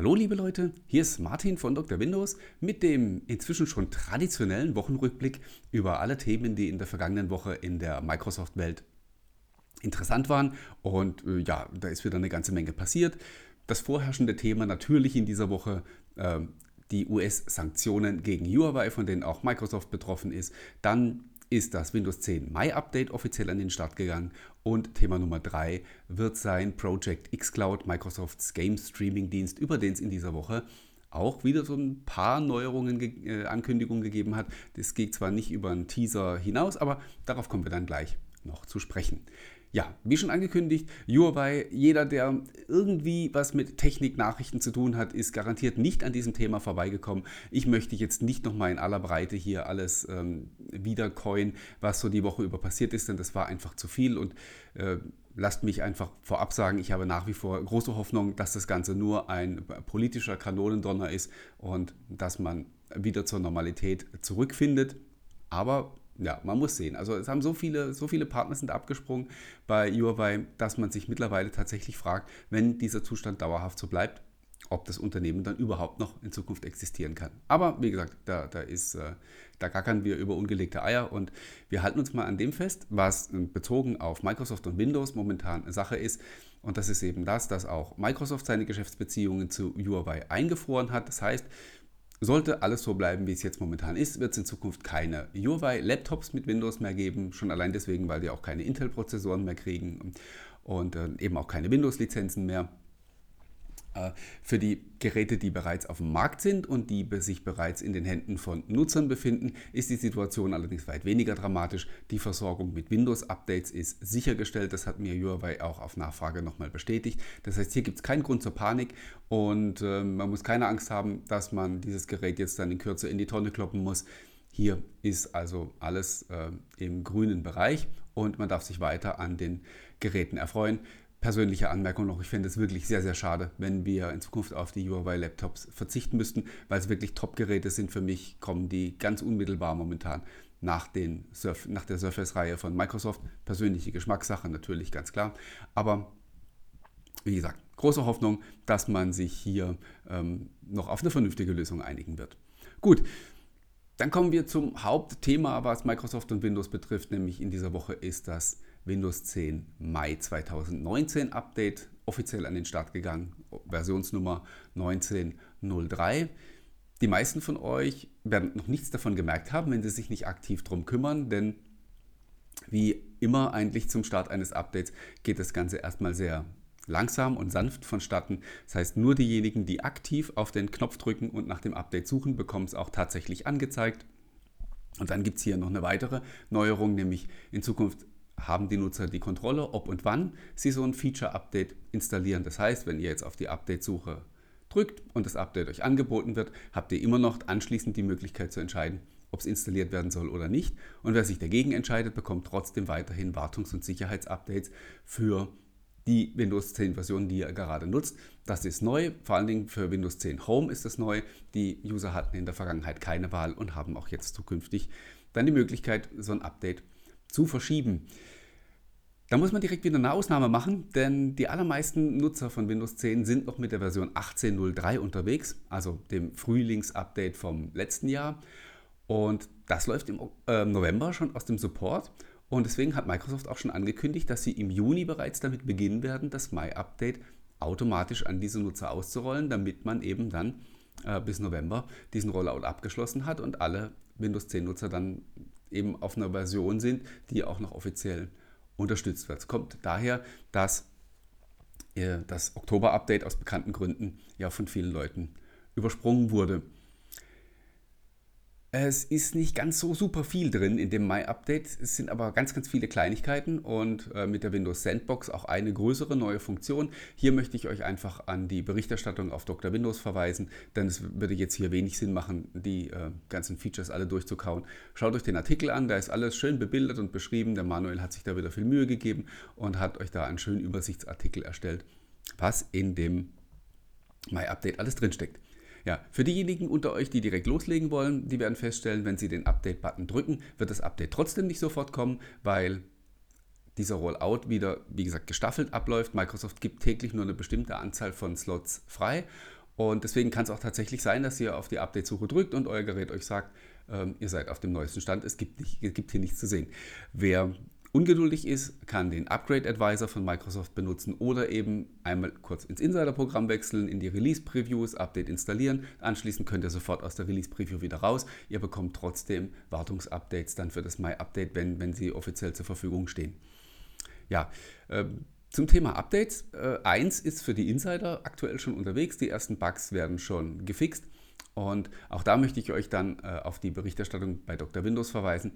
Hallo liebe Leute, hier ist Martin von Dr. Windows mit dem inzwischen schon traditionellen Wochenrückblick über alle Themen, die in der vergangenen Woche in der Microsoft-Welt interessant waren. Und äh, ja, da ist wieder eine ganze Menge passiert. Das vorherrschende Thema natürlich in dieser Woche äh, die US-Sanktionen gegen Huawei, von denen auch Microsoft betroffen ist. Dann ist das Windows 10 Mai Update offiziell an den Start gegangen und Thema Nummer 3 wird sein Project xCloud, Microsofts Game Streaming Dienst, über den es in dieser Woche auch wieder so ein paar Neuerungen, äh, Ankündigungen gegeben hat. Das geht zwar nicht über einen Teaser hinaus, aber darauf kommen wir dann gleich noch zu sprechen. Ja, wie schon angekündigt, Huawei, jeder, der irgendwie was mit Technik-Nachrichten zu tun hat, ist garantiert nicht an diesem Thema vorbeigekommen. Ich möchte jetzt nicht nochmal in aller Breite hier alles ähm, wiedercoin, was so die Woche über passiert ist, denn das war einfach zu viel und äh, lasst mich einfach vorab sagen, ich habe nach wie vor große Hoffnung, dass das Ganze nur ein politischer Kanonendonner ist und dass man wieder zur Normalität zurückfindet. Aber ja, man muss sehen. Also es haben so viele, so viele Partner sind abgesprungen bei Huawei, dass man sich mittlerweile tatsächlich fragt, wenn dieser Zustand dauerhaft so bleibt, ob das Unternehmen dann überhaupt noch in Zukunft existieren kann. Aber wie gesagt, da, da, ist, äh, da gackern wir über ungelegte Eier und wir halten uns mal an dem fest, was bezogen auf Microsoft und Windows momentan Sache ist. Und das ist eben das, dass auch Microsoft seine Geschäftsbeziehungen zu Huawei eingefroren hat. Das heißt, sollte alles so bleiben, wie es jetzt momentan ist, wird es in Zukunft keine Huawei-Laptops mit Windows mehr geben. Schon allein deswegen, weil die auch keine Intel-Prozessoren mehr kriegen und äh, eben auch keine Windows-Lizenzen mehr. Äh, für die Geräte, die bereits auf dem Markt sind und die sich bereits in den Händen von Nutzern befinden, ist die Situation allerdings weit weniger dramatisch. Die Versorgung mit Windows-Updates ist sichergestellt. Das hat mir Huawei auch auf Nachfrage nochmal bestätigt. Das heißt, hier gibt es keinen Grund zur Panik und äh, man muss keine Angst haben, dass man dieses Gerät jetzt dann in Kürze in die Tonne kloppen muss. Hier ist also alles äh, im grünen Bereich und man darf sich weiter an den Geräten erfreuen persönliche Anmerkung noch, ich fände es wirklich sehr, sehr schade, wenn wir in Zukunft auf die Huawei-Laptops verzichten müssten, weil es wirklich Top-Geräte sind für mich, kommen die ganz unmittelbar momentan nach, den Surf nach der Surface-Reihe von Microsoft. Persönliche Geschmackssache natürlich, ganz klar. Aber wie gesagt, große Hoffnung, dass man sich hier ähm, noch auf eine vernünftige Lösung einigen wird. Gut, dann kommen wir zum Hauptthema, was Microsoft und Windows betrifft, nämlich in dieser Woche ist das Windows 10 Mai 2019 Update offiziell an den Start gegangen, Versionsnummer 1903. Die meisten von euch werden noch nichts davon gemerkt haben, wenn sie sich nicht aktiv darum kümmern, denn wie immer eigentlich zum Start eines Updates geht das Ganze erstmal sehr langsam und sanft vonstatten. Das heißt, nur diejenigen, die aktiv auf den Knopf drücken und nach dem Update suchen, bekommen es auch tatsächlich angezeigt. Und dann gibt es hier noch eine weitere Neuerung, nämlich in Zukunft haben die Nutzer die Kontrolle, ob und wann sie so ein Feature-Update installieren. Das heißt, wenn ihr jetzt auf die Update-Suche drückt und das Update euch angeboten wird, habt ihr immer noch anschließend die Möglichkeit zu entscheiden, ob es installiert werden soll oder nicht. Und wer sich dagegen entscheidet, bekommt trotzdem weiterhin Wartungs- und Sicherheitsupdates für die Windows 10 Version, die ihr gerade nutzt. Das ist neu, vor allen Dingen für Windows 10 Home ist das neu. Die User hatten in der Vergangenheit keine Wahl und haben auch jetzt zukünftig dann die Möglichkeit, so ein Update zu verschieben. Da muss man direkt wieder eine Ausnahme machen, denn die allermeisten Nutzer von Windows 10 sind noch mit der Version 18.03 unterwegs, also dem Frühlingsupdate vom letzten Jahr. Und das läuft im äh, November schon aus dem Support. Und deswegen hat Microsoft auch schon angekündigt, dass sie im Juni bereits damit beginnen werden, das Mai-Update automatisch an diese Nutzer auszurollen, damit man eben dann äh, bis November diesen Rollout abgeschlossen hat und alle Windows 10-Nutzer dann eben auf einer Version sind, die auch noch offiziell unterstützt wird. Es kommt daher, dass äh, das Oktober-Update aus bekannten Gründen ja von vielen Leuten übersprungen wurde. Es ist nicht ganz so super viel drin in dem Mai-Update. Es sind aber ganz, ganz viele Kleinigkeiten und äh, mit der Windows Sandbox auch eine größere neue Funktion. Hier möchte ich euch einfach an die Berichterstattung auf Dr. Windows verweisen, denn es würde jetzt hier wenig Sinn machen, die äh, ganzen Features alle durchzukauen. Schaut euch den Artikel an, da ist alles schön bebildert und beschrieben. Der Manuel hat sich da wieder viel Mühe gegeben und hat euch da einen schönen Übersichtsartikel erstellt, was in dem Mai-Update alles drinsteckt. Ja, für diejenigen unter euch, die direkt loslegen wollen, die werden feststellen, wenn sie den Update-Button drücken, wird das Update trotzdem nicht sofort kommen, weil dieser Rollout wieder, wie gesagt, gestaffelt abläuft. Microsoft gibt täglich nur eine bestimmte Anzahl von Slots frei Und deswegen kann es auch tatsächlich sein, dass ihr auf die Update-Suche drückt und euer Gerät euch sagt, ähm, ihr seid auf dem neuesten Stand, es gibt, nicht, es gibt hier nichts zu sehen. Wer ungeduldig ist, kann den Upgrade Advisor von Microsoft benutzen oder eben einmal kurz ins Insider-Programm wechseln, in die Release-Previews, Update installieren. Anschließend könnt ihr sofort aus der Release-Preview wieder raus. Ihr bekommt trotzdem Wartungsupdates dann für das My-Update, wenn, wenn sie offiziell zur Verfügung stehen. Ja, äh, zum Thema Updates. Äh, eins ist für die Insider aktuell schon unterwegs. Die ersten Bugs werden schon gefixt. Und auch da möchte ich euch dann äh, auf die Berichterstattung bei Dr. Windows verweisen.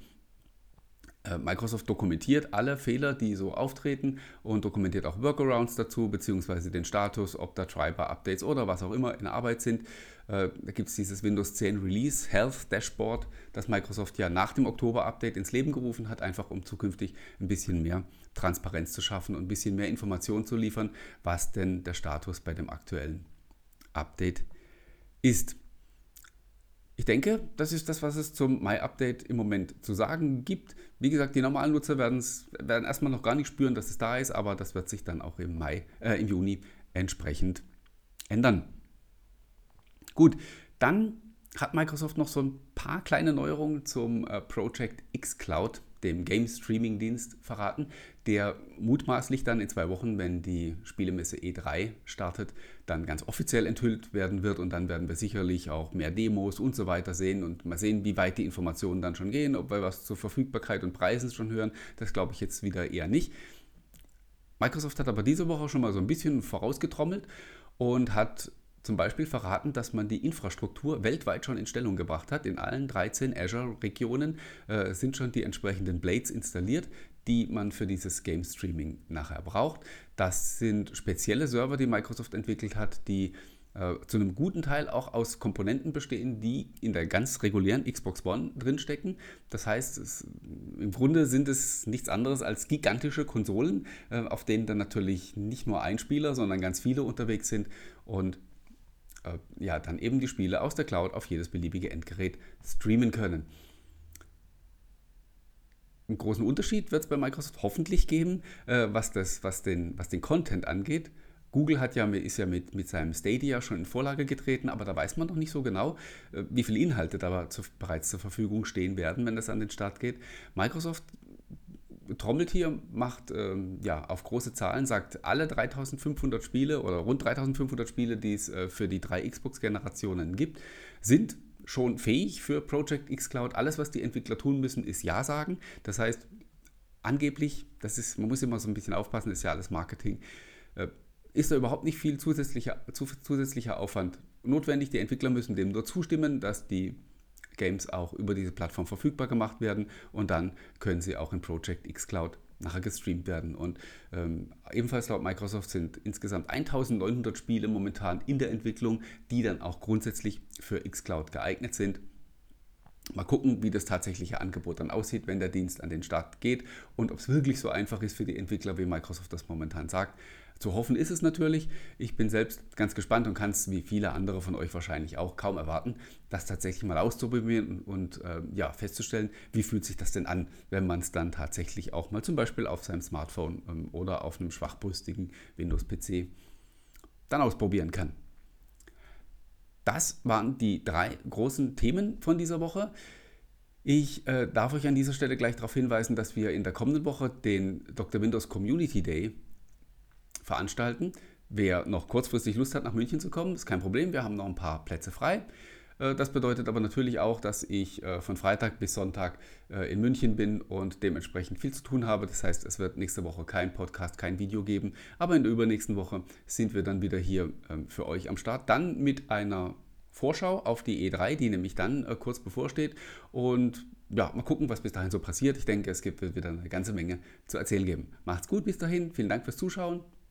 Äh, Microsoft dokumentiert alle Fehler, die so auftreten und dokumentiert auch Workarounds dazu, beziehungsweise den Status, ob da Treiber-Updates oder was auch immer in Arbeit sind. Äh, da gibt es dieses Windows 10 Release Health Dashboard, das Microsoft ja nach dem Oktober-Update ins Leben gerufen hat, einfach um zukünftig ein bisschen mehr Transparenz zu schaffen und ein bisschen mehr Informationen zu liefern, was denn der Status bei dem aktuellen Update ist. Ich denke, das ist das, was es zum My-Update im Moment zu sagen gibt. Wie gesagt, die normalen Nutzer werden erstmal noch gar nicht spüren, dass es da ist, aber das wird sich dann auch im, Mai, äh, im Juni entsprechend ändern. Gut, dann hat Microsoft noch so ein paar kleine Neuerungen zum äh, Project X Cloud dem Game Streaming Dienst verraten, der mutmaßlich dann in zwei Wochen, wenn die Spielemesse E3 startet, dann ganz offiziell enthüllt werden wird und dann werden wir sicherlich auch mehr Demos und so weiter sehen und mal sehen, wie weit die Informationen dann schon gehen, ob wir was zur Verfügbarkeit und Preisen schon hören. Das glaube ich jetzt wieder eher nicht. Microsoft hat aber diese Woche schon mal so ein bisschen vorausgetrommelt und hat zum Beispiel verraten, dass man die Infrastruktur weltweit schon in Stellung gebracht hat. In allen 13 Azure-Regionen äh, sind schon die entsprechenden Blades installiert, die man für dieses Game Streaming nachher braucht. Das sind spezielle Server, die Microsoft entwickelt hat, die äh, zu einem guten Teil auch aus Komponenten bestehen, die in der ganz regulären Xbox One drinstecken. Das heißt, es, im Grunde sind es nichts anderes als gigantische Konsolen, äh, auf denen dann natürlich nicht nur ein Spieler, sondern ganz viele unterwegs sind. Und äh, ja, dann eben die Spiele aus der Cloud auf jedes beliebige Endgerät streamen können. Einen großen Unterschied wird es bei Microsoft hoffentlich geben, äh, was, das, was, den, was den Content angeht. Google hat ja, ist ja mit, mit seinem Stadia schon in Vorlage getreten, aber da weiß man noch nicht so genau, äh, wie viele Inhalte da zu, bereits zur Verfügung stehen werden, wenn das an den Start geht. Microsoft trommelt hier, macht ähm, ja, auf große Zahlen, sagt alle 3500 Spiele oder rund 3500 Spiele, die es äh, für die drei Xbox-Generationen gibt, sind schon fähig für Project X Cloud. Alles, was die Entwickler tun müssen, ist Ja sagen. Das heißt, angeblich, das ist, man muss immer so ein bisschen aufpassen, ist ja alles Marketing, äh, ist da überhaupt nicht viel zusätzlicher, zusätzlicher Aufwand notwendig. Die Entwickler müssen dem nur zustimmen, dass die Games auch über diese Plattform verfügbar gemacht werden und dann können sie auch in Project X Cloud nachher gestreamt werden. Und ähm, ebenfalls laut Microsoft sind insgesamt 1900 Spiele momentan in der Entwicklung, die dann auch grundsätzlich für xCloud geeignet sind. Mal gucken, wie das tatsächliche Angebot dann aussieht, wenn der Dienst an den Start geht und ob es wirklich so einfach ist für die Entwickler, wie Microsoft das momentan sagt. Zu hoffen ist es natürlich. Ich bin selbst ganz gespannt und kann es wie viele andere von euch wahrscheinlich auch kaum erwarten, das tatsächlich mal auszuprobieren und, äh, ja, festzustellen, wie fühlt sich das denn an, wenn man es dann tatsächlich auch mal zum Beispiel auf seinem Smartphone ähm, oder auf einem schwachbrüstigen Windows-PC dann ausprobieren kann. Das waren die drei großen Themen von dieser Woche. Ich äh, darf euch an dieser Stelle gleich darauf hinweisen, dass wir in der kommenden Woche den Dr. Windows Community Day veranstalten. Wer noch kurzfristig Lust hat, nach München zu kommen, ist kein Problem. Wir haben noch ein paar Plätze frei. Äh, das bedeutet aber natürlich auch, dass ich äh, von Freitag bis Sonntag äh, in München bin und dementsprechend viel zu tun habe. Das heißt, es wird nächste Woche kein Podcast, kein Video geben. Aber in der übernächsten Woche sind wir dann wieder hier ähm, für euch am Start. Dann mit einer Vorschau auf die E3, die nämlich dann kurz bevorsteht. Und ja, mal gucken, was bis dahin so passiert. Ich denke, es gibt wieder eine ganze Menge zu erzählen geben. Macht's gut bis dahin. Vielen Dank fürs Zuschauen